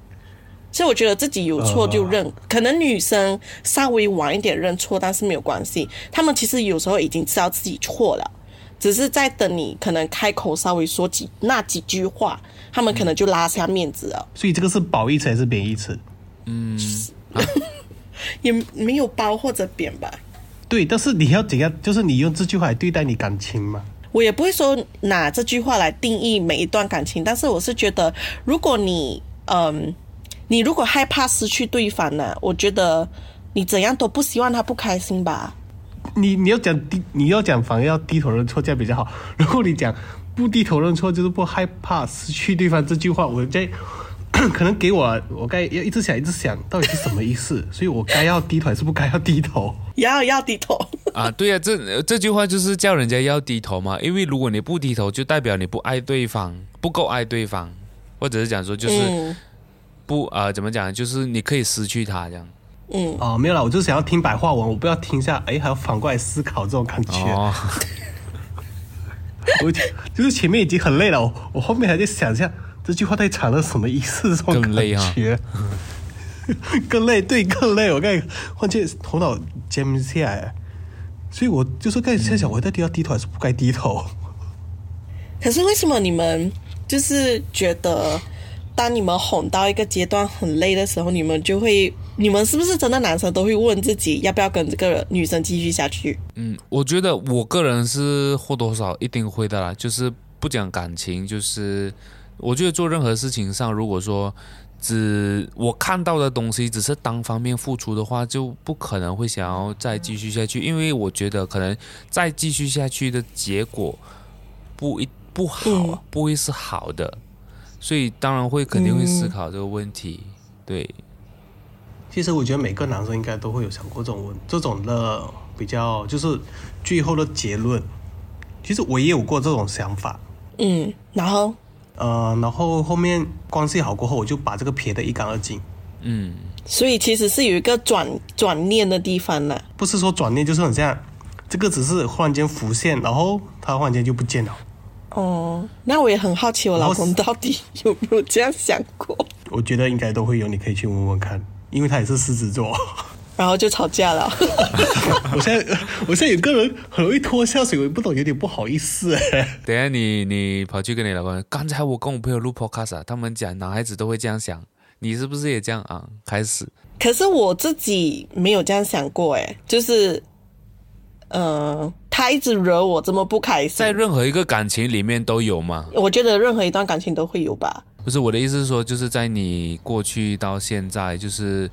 所以我觉得自己有错就认，可能女生稍微晚一点认错，但是没有关系。他们其实有时候已经知道自己错了，只是在等你可能开口稍微说几那几句话，他们可能就拉下面子了，所以这个是褒义词还是贬义词？嗯 *laughs* 也没有褒或者贬吧。对，但是你要怎样？就是你用这句话来对待你感情嘛？我也不会说拿这句话来定义每一段感情，但是我是觉得，如果你嗯，你如果害怕失去对方呢，我觉得你怎样都不希望他不开心吧。你你要讲低，你要讲反而要低头认错，这样比较好。如果你讲不低头认错，就是不害怕失去对方这句话，我在 *coughs* 可能给我我该要一直想一直想到底是什么意思，所以我该要低头还是不该要低头？要要低头，啊，对呀、这这句话就是叫人家要低头嘛，因为如果你不低头，就代表你不爱对方，不够爱对方，或者是讲说就是嗯不啊、呃怎么讲，就是你可以失去他这样。嗯，哦，没有啦，我就想要听白话文，我不要听一下，哎，还要反过来思考这种感觉。哦，*laughs* 我就就是前面已经很累了，我我后面还在想一下这句话太长了什么意思，这种更累哈感觉。*laughs* 更累，对，更累。我刚才换切头脑 jam 下来，所以我就是刚才在想，我到底要低头还是不该低头？可是为什么你们就是觉得，当你们哄到一个阶段很累的时候，你们就会，你们是不是真的男生都会问自己，要不要跟这个女生继续下去？嗯，我觉得我个人是或多或少一定会的啦，就是不讲感情，就是我觉得做任何事情上，如果说只我看到的东西只是单方面付出的话，就不可能会想要再继续下去，因为我觉得可能再继续下去的结果不一不好，嗯不会是好的，所以当然会肯定会思考这个问题，对。其实我觉得每个男生应该都会有想过这种问这种的比较，就是最后的结论。其实我也有过这种想法，嗯，然后呃，然后后面关系好过后，我就把这个撇得一干二净。嗯，所以其实是有一个转转念的地方呢。不是说转念，就是很像这个只是忽然间浮现，然后他忽然间就不见了。哦，那我也很好奇，我老公到底有没有这样想过？我觉得应该都会有，你可以去问问看，因为他也是狮子座。然后就吵架了。*laughs* 我现在我现在有个人很容易拖下水，我也不懂，有点不好意思哎。等下你你跑去跟你老公，刚才我跟我朋友录 podcast 啊，他们讲男孩子都会这样想，你是不是也这样啊？开始，可是我自己没有这样想过，哎，就是，呃，他一直惹我这么不开心在，任何一个感情里面都有吗？我觉得任何一段感情都会有吧。不是我的意思是说，就是在你过去到现在，就是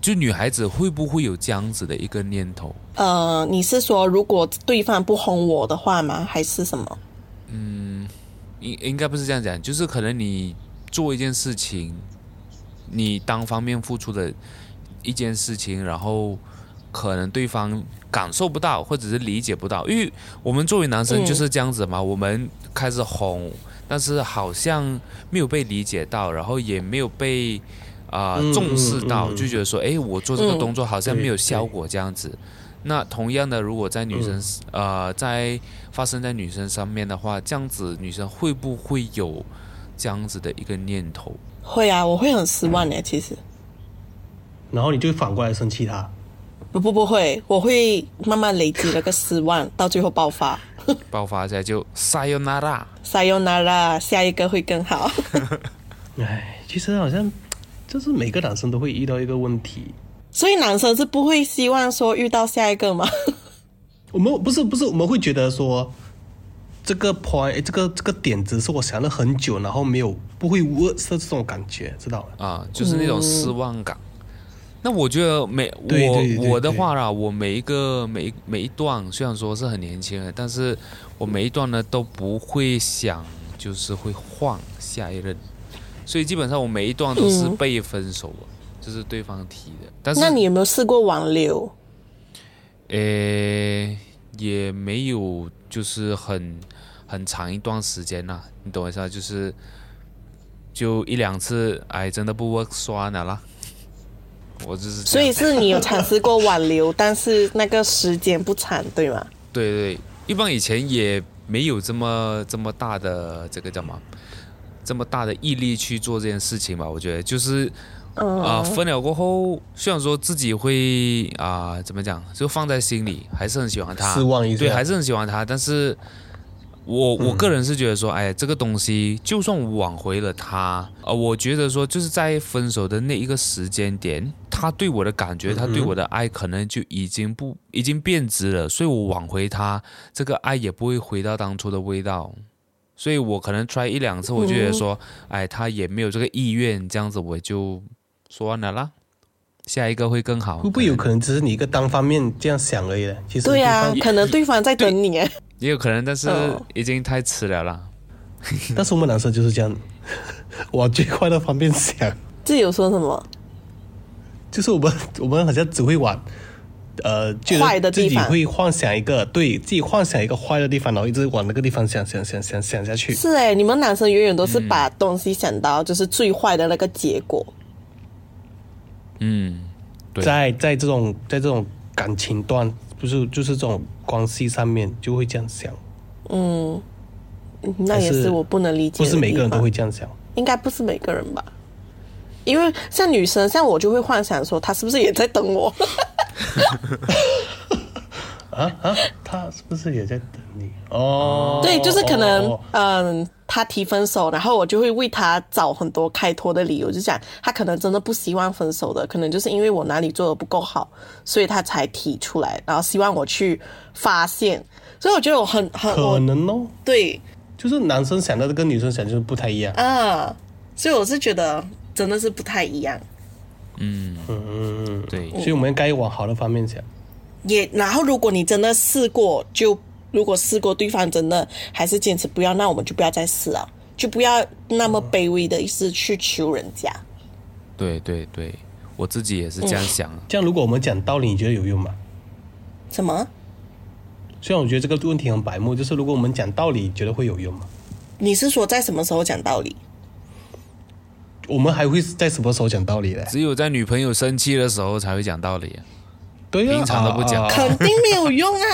就女孩子会不会有这样子的一个念头？呃，你是说如果对方不哄我的话吗？还是什么？嗯应应该不是这样讲，就是可能你做一件事情，你单方面付出的一件事情，然后可能对方感受不到，或者是理解不到，因为我们作为男生就是这样子嘛，我们开始哄，但是好像没有被理解到，然后也没有被啊、嗯重视到，嗯嗯就觉得说，哎，我做这个嗯动作好像没有效果这样子。那同样的，如果在女生、呃在发生在女生上面的话，这样子女生会不会有这样子的一个念头？会啊，我会很失望的。其实然后你就反过来生气他。不不不会，我会慢慢累积那个失望，到最后爆发。*laughs* 爆发一下就 sayonara。Sayonara，下一个会更好。*laughs* 哎，其实好像就是每个男生都会遇到一个问题。所以男生是不会希望说遇到下一个吗？*laughs* 我们不是不是，我们会觉得说这个 point 这个这个点子是我想了很久，然后没有不会 work 是这种感觉，知道吗？啊，就是那种失望感。那我觉得每我我的话啦，我每一个每每一段虽然说是很年轻的，但是我每一段呢都不会想就是会换下一任，所以基本上我每一段都是嗯被分手了，就是对方提的。但是那你有没有试过挽留？诶也没有就是很很长一段时间呐、你懂我意思啊？就是就一两次，哎，真的不 work 算了啦。我就是所以是你有尝试过挽留，但是那个时间不长，对吗？对对，一般以前也没有这么这么大的这个叫什么，这么大的毅力去做这件事情吧。我觉得就是嗯，啊、分了过后，虽然说自己会啊、怎么讲，就放在心里，还是很喜欢他，失望一下对，还是很喜欢他，但是。我我个人是觉得说，哎，这个东西就算我挽回了他，呃，我觉得说就是在分手的那一个时间点，他对我的感觉，他对我的爱可能就已经不已经变质了，所以我挽回他，这个爱也不会回到当初的味道。所以我可能 try 一两次，我就觉得说，哎，他也没有这个意愿，这样子我就说完了啦，下一个会更好。会不会有可能只是你一个单方面这样想而已呢？其实对呀、方可能对方在等你哎。也有可能，但是哦已经太迟了啦。但是我们男生就是这样，*laughs* 往最坏的方面想，自己有说什么？就是我们我们好像只会往呃，觉坏的得自己地方会幻想一个对自己幻想一个坏的地方，然后一直往那个地方想想想想想下去。是哎，你们男生永远都是嗯把东西想到就是最坏的那个结果。嗯，对在在这种在这种感情段，不是就是这种关系上面就会这样想，嗯，嗯那也是是我不能理解。不是每个人都会，这样想。应该不是每个人吧？因为像女生，像我就会幻想说，她是不是也在等我？*laughs* 啊啊，他是不是也在等你？哦，对，就是可能哦，嗯，他提分手，然后我就会为他找很多开脱的理由，就讲他可能真的不希望分手的，可能就是因为我哪里做的不够好，所以他才提出来，然后希望我去发现。所以我觉得我很很可能哦，对就是男生想到的跟女生想就是不太一样。啊，所以我是觉得真的是不太一样。嗯，嗯，对，所以我们该往好的方面想。也然后，如果你真的试过，就如果试过对方真的还是坚持不要，那我们就不要再试了，就不要那么卑微的意思去求人家。对对对，我自己也是这样想。这样，如果我们讲道理，你觉得有用吗？什么？虽然我觉得这个问题很白目，就是如果我们讲道理，你觉得会有用吗？你是说在什么时候讲道理？我们还会在什么时候讲道理嘞？只有在女朋友生气的时候才会讲道理啊。对呀、平常都不讲啊啊肯定没有用啊！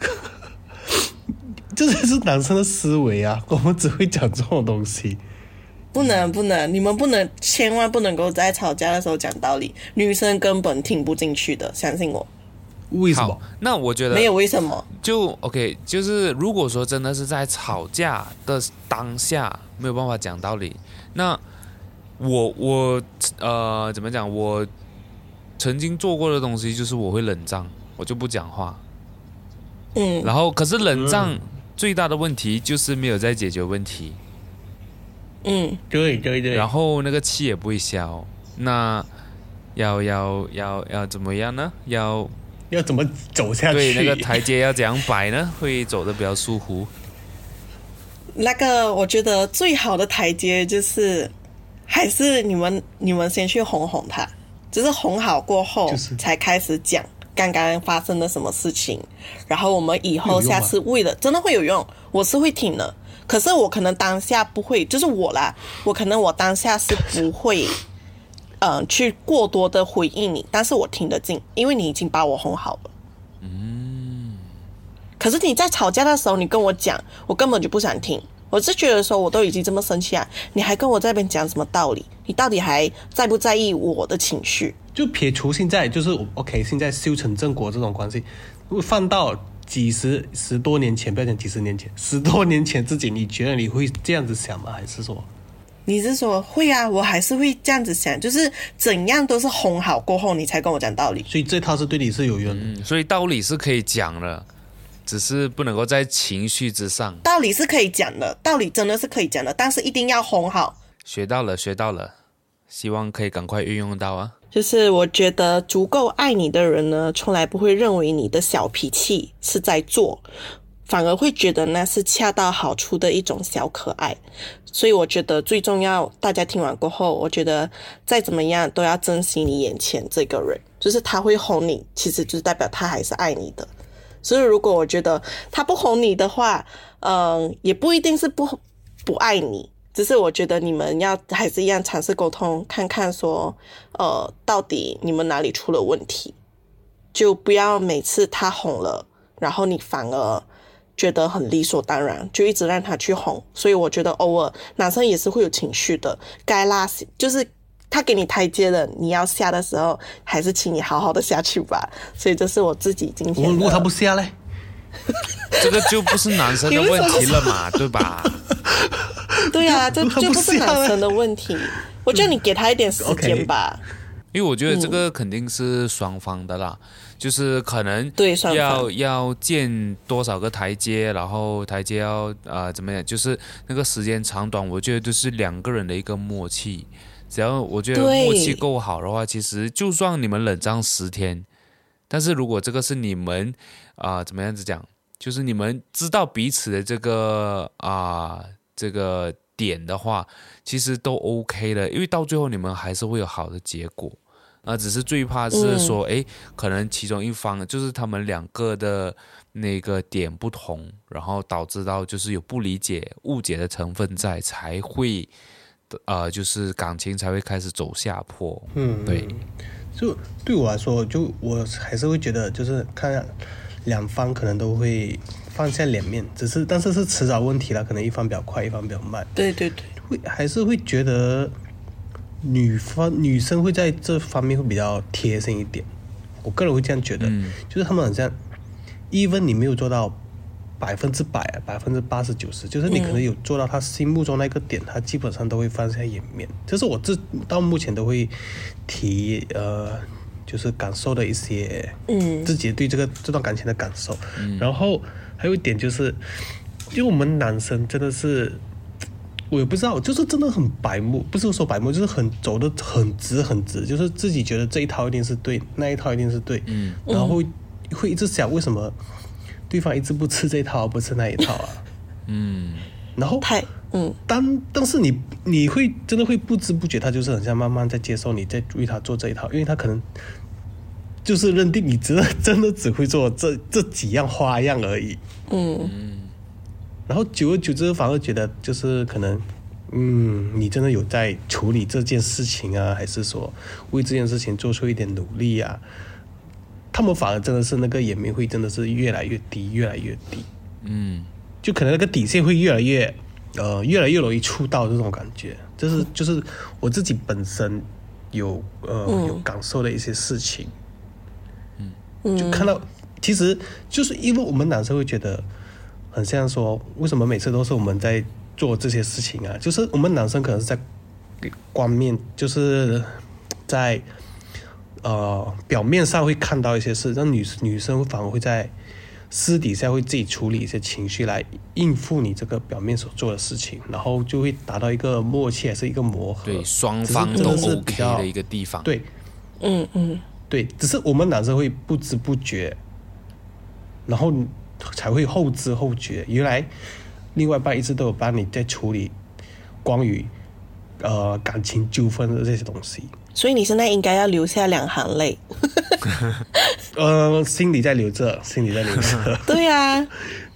*laughs* 这才是男生的思维啊！我们只会讲这种东西。不能不能，你们不能，千万不能够在吵架的时候讲道理，女生根本听不进去的，相信我。为什么？，那我觉得没有为什么？就 OK，就是如果说真的是在吵架的当下没有办法讲道理，那我我呃怎么讲？我曾经做过的东西就是我会冷战，我就不讲话。嗯，然后可是冷战最大的问题就是没有在解决问题，嗯，对对对。然后那个气也不会消。那要要要要怎么样呢？要要怎么走下去？对那个台阶要怎样摆呢？*laughs* 会走的比较舒服。那个我觉得最好的台阶就是，还是你们你们先去哄哄他。只是哄好过后才开始讲刚刚发生了什么事情，然后我们以后下次为了真的会有用，我是会听的。可是我可能当下不会，就是我啦，我可能我当下是不会，嗯、去过多的回应你，但是我听得进，因为你已经把我哄好了。嗯。可是你在吵架的时候，你跟我讲，我根本就不想听。我是觉得说，我都已经这么生气啊，你还跟我这边讲什么道理？你到底还在不在意我的情绪？就撇除现在就是我 OK，现在修成正果这种关系，如果放到几十十多年前，不要讲几十年前，十多年前自己，你觉得你会这样子想吗？还是说，你是说会啊？我还是会这样子想，就是怎样都是哄好过后，你才跟我讲道理。所以这套是对你是有用的？嗯，所以道理是可以讲的，只是不能够在情绪之上。道理是可以讲的，道理真的是可以讲的，但是一定要哄好。学到了，学到了，希望可以赶快运用到啊。就是我觉得足够爱你的人呢，从来不会认为你的小脾气是在做，反而会觉得那是恰到好处的一种小可爱。所以我觉得最重要，大家听完过后，我觉得再怎么样都要珍惜你眼前这个人，就是他会哄你，其实就是代表他还是爱你的。所以如果我觉得他不哄你的话，嗯，也不一定是不不爱你，只是我觉得你们要还是一样尝试沟通，看看说，呃，到底你们哪里出了问题，就不要每次他哄了，然后你反而觉得很理所当然，就一直让他去哄。所以我觉得偶尔男生也是会有情绪的，该拉就是他给你台阶了，你要下的时候，还是请你好好的下去吧。所以这是我自己今天的。如果他不下嘞，*laughs* 这个就不是男生的问题了嘛，*laughs* 对吧？对啊，这 *laughs* 就不是男生的问题。我觉得你给他一点时间吧。因为我觉得这个肯定是双方的啦，就是可能对双方要要建多少个台阶，然后台阶要啊、呃怎么样，就是那个时间长短，我觉得就是两个人的一个默契。只要我觉得默契够好的话，其实就算你们冷战十天，但是如果这个是你们啊、怎么样子讲，就是你们知道彼此的这个啊、这个点的话，其实都 OK 的，因为到最后你们还是会有好的结果。啊，只是最怕是说，哎、可能其中一方就是他们两个的那个点不同，然后导致到就是有不理解、误解的成分在，才会，呃，就是感情才会开始走下坡。嗯，对，就对我来说，就我还是会觉得，就是看两方可能都会放下脸面，只是但是是迟早问题了，可能一方比较快，一方比较慢，对对对，会还是会觉得女方女生会在这方面会比较贴心一点，我个人会这样觉得，嗯。就是他们好像，even 你没有做到百分之百、百分之八十九十，就是你可能有做到他心目中那个点，他基本上都会放下颜面。这是我这到目前都会提呃，就是感受的一些，嗯自己对这个这段感情的感受。然后还有一点就是，因为我们男生真的是。我也不知道，就是真的很白目，不是说白目，就是很走的很直很直，就是自己觉得这一套一定是对，那一套一定是对，嗯，然后会会一直想为什么对方一直不吃这套，不吃那一套啊，嗯，然后太嗯。当但是你你会真的会不知不觉，他就是很像慢慢在接受你，在为他做这一套，因为他可能就是认定你真的真的只会做这这几样花样而已，嗯。然后久而久之，反而觉得就是可能，嗯，你真的有在处理这件事情啊，还是说为这件事情做出一点努力啊？他们反而真的是那个颜面会真的是越来越低，越来越低，嗯，就可能那个底线会越来越，呃，越来越容易触到这种感觉。这是就是我自己本身有呃、有感受的一些事情。嗯，就看到，其实就是因为我们男生会觉得，很像说，为什么每次都是我们在做这些事情啊？就是我们男生可能是在光面，就是在呃表面上会看到一些事，但女女生反而会在私底下会自己处理一些情绪来应付你这个表面所做的事情，然后就会达到一个默契，还是一个磨合。对，双方都真的是 OK 比较的一个地方。，对，嗯嗯对，只是我们男生会不知不觉，然后才会后知后觉，原来另外一半一直都有帮你在处理关于呃感情纠纷的这些东西。所以你现在应该要留下两行泪。*laughs* 呃，心里在流着，心里在流着。*laughs* 对呀、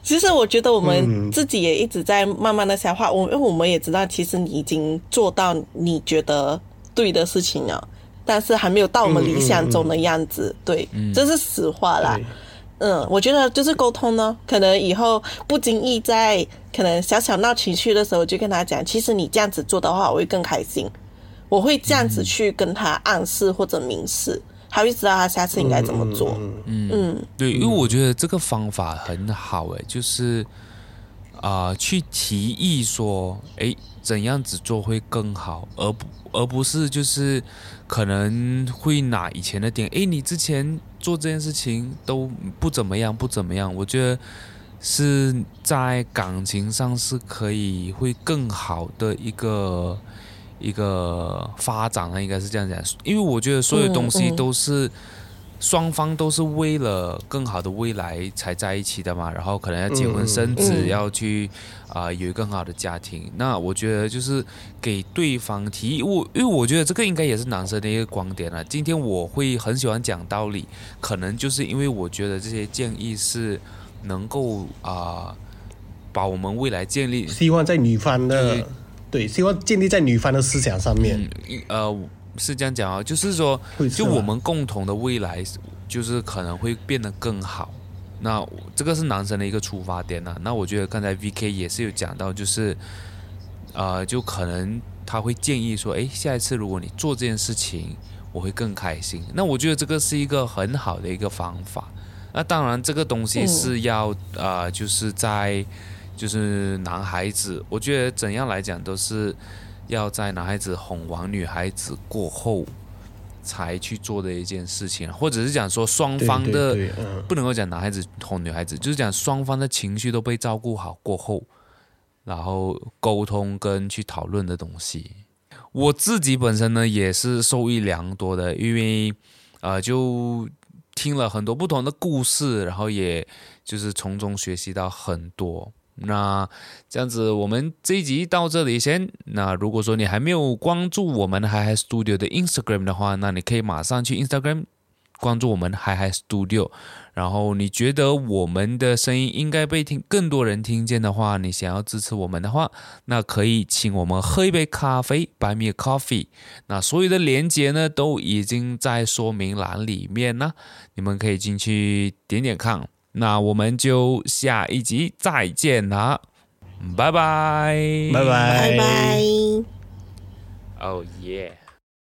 其实我觉得我们自己也一直在慢慢的消化，我因为我们也知道，其实你已经做到你觉得对的事情了，但是还没有到我们理想中的样子。对，这是实话啦。嗯，我觉得就是沟通呢，可能以后不经意在可能小小闹情绪的时候，就跟他讲，其实你这样子做的话，我会更开心。我会这样子去跟他暗示或者明示，他会知道他下次应该怎么做。嗯对，因为我觉得这个方法很好，诶，就是啊、去提议说，诶，怎样子做会更好，而不而不是就是可能会拿以前的点，诶，你之前做这件事情都不怎么样，不怎么样，我觉得是在感情上是可以会更好的一个。一个发展啊，应该是这样讲，因为我觉得所有东西嗯嗯都是双方都是为了更好的未来才在一起的嘛，然后可能要结婚生子，嗯要去啊、有一个更好的家庭。那我觉得就是给对方提议，我因为我觉得这个应该也是男生的一个观点了。今天我会很喜欢讲道理，可能就是因为我觉得这些建议是能够啊、把我们未来建立希望在女方的对对，希望建立在女方的思想上面。嗯，呃，是这样讲啊，就是说就我们共同的未来，就是可能会变得更好。那这个是男生的一个出发点呐、那我觉得刚才 V K 也是有讲到，就是呃，就可能他会建议说，诶，下一次如果你做这件事情，我会更开心。那我觉得这个是一个很好的一个方法。那当然，这个东西是要、呃，就是在就是男孩子，我觉得怎样来讲都是要在男孩子哄完女孩子过后才去做的一件事情，或者是讲说双对对方的对嗯不能够讲男孩子哄女孩子，就是讲双方的情绪都被照顾好过后，然后沟通跟去讨论的东西。我自己本身呢也是受益良多的，因为呃就听了很多不同的故事，然后也就是从中学习到很多。那这样子，我们这一集到这里先。那如果说你还没有关注我们嗨嗨 Studio 的 Instagram 的话，那你可以马上去 Instagram 关注我们嗨嗨 Studio。然后你觉得我们的声音应该被听更多人听见的话，你想要支持我们的话，那可以请我们喝一杯咖啡，Buy me a coffee。那所有的链接呢都已经在说明栏里面啦，你们可以进去点点看。那我们就下一集再见啦，拜拜，拜拜拜拜。哦耶。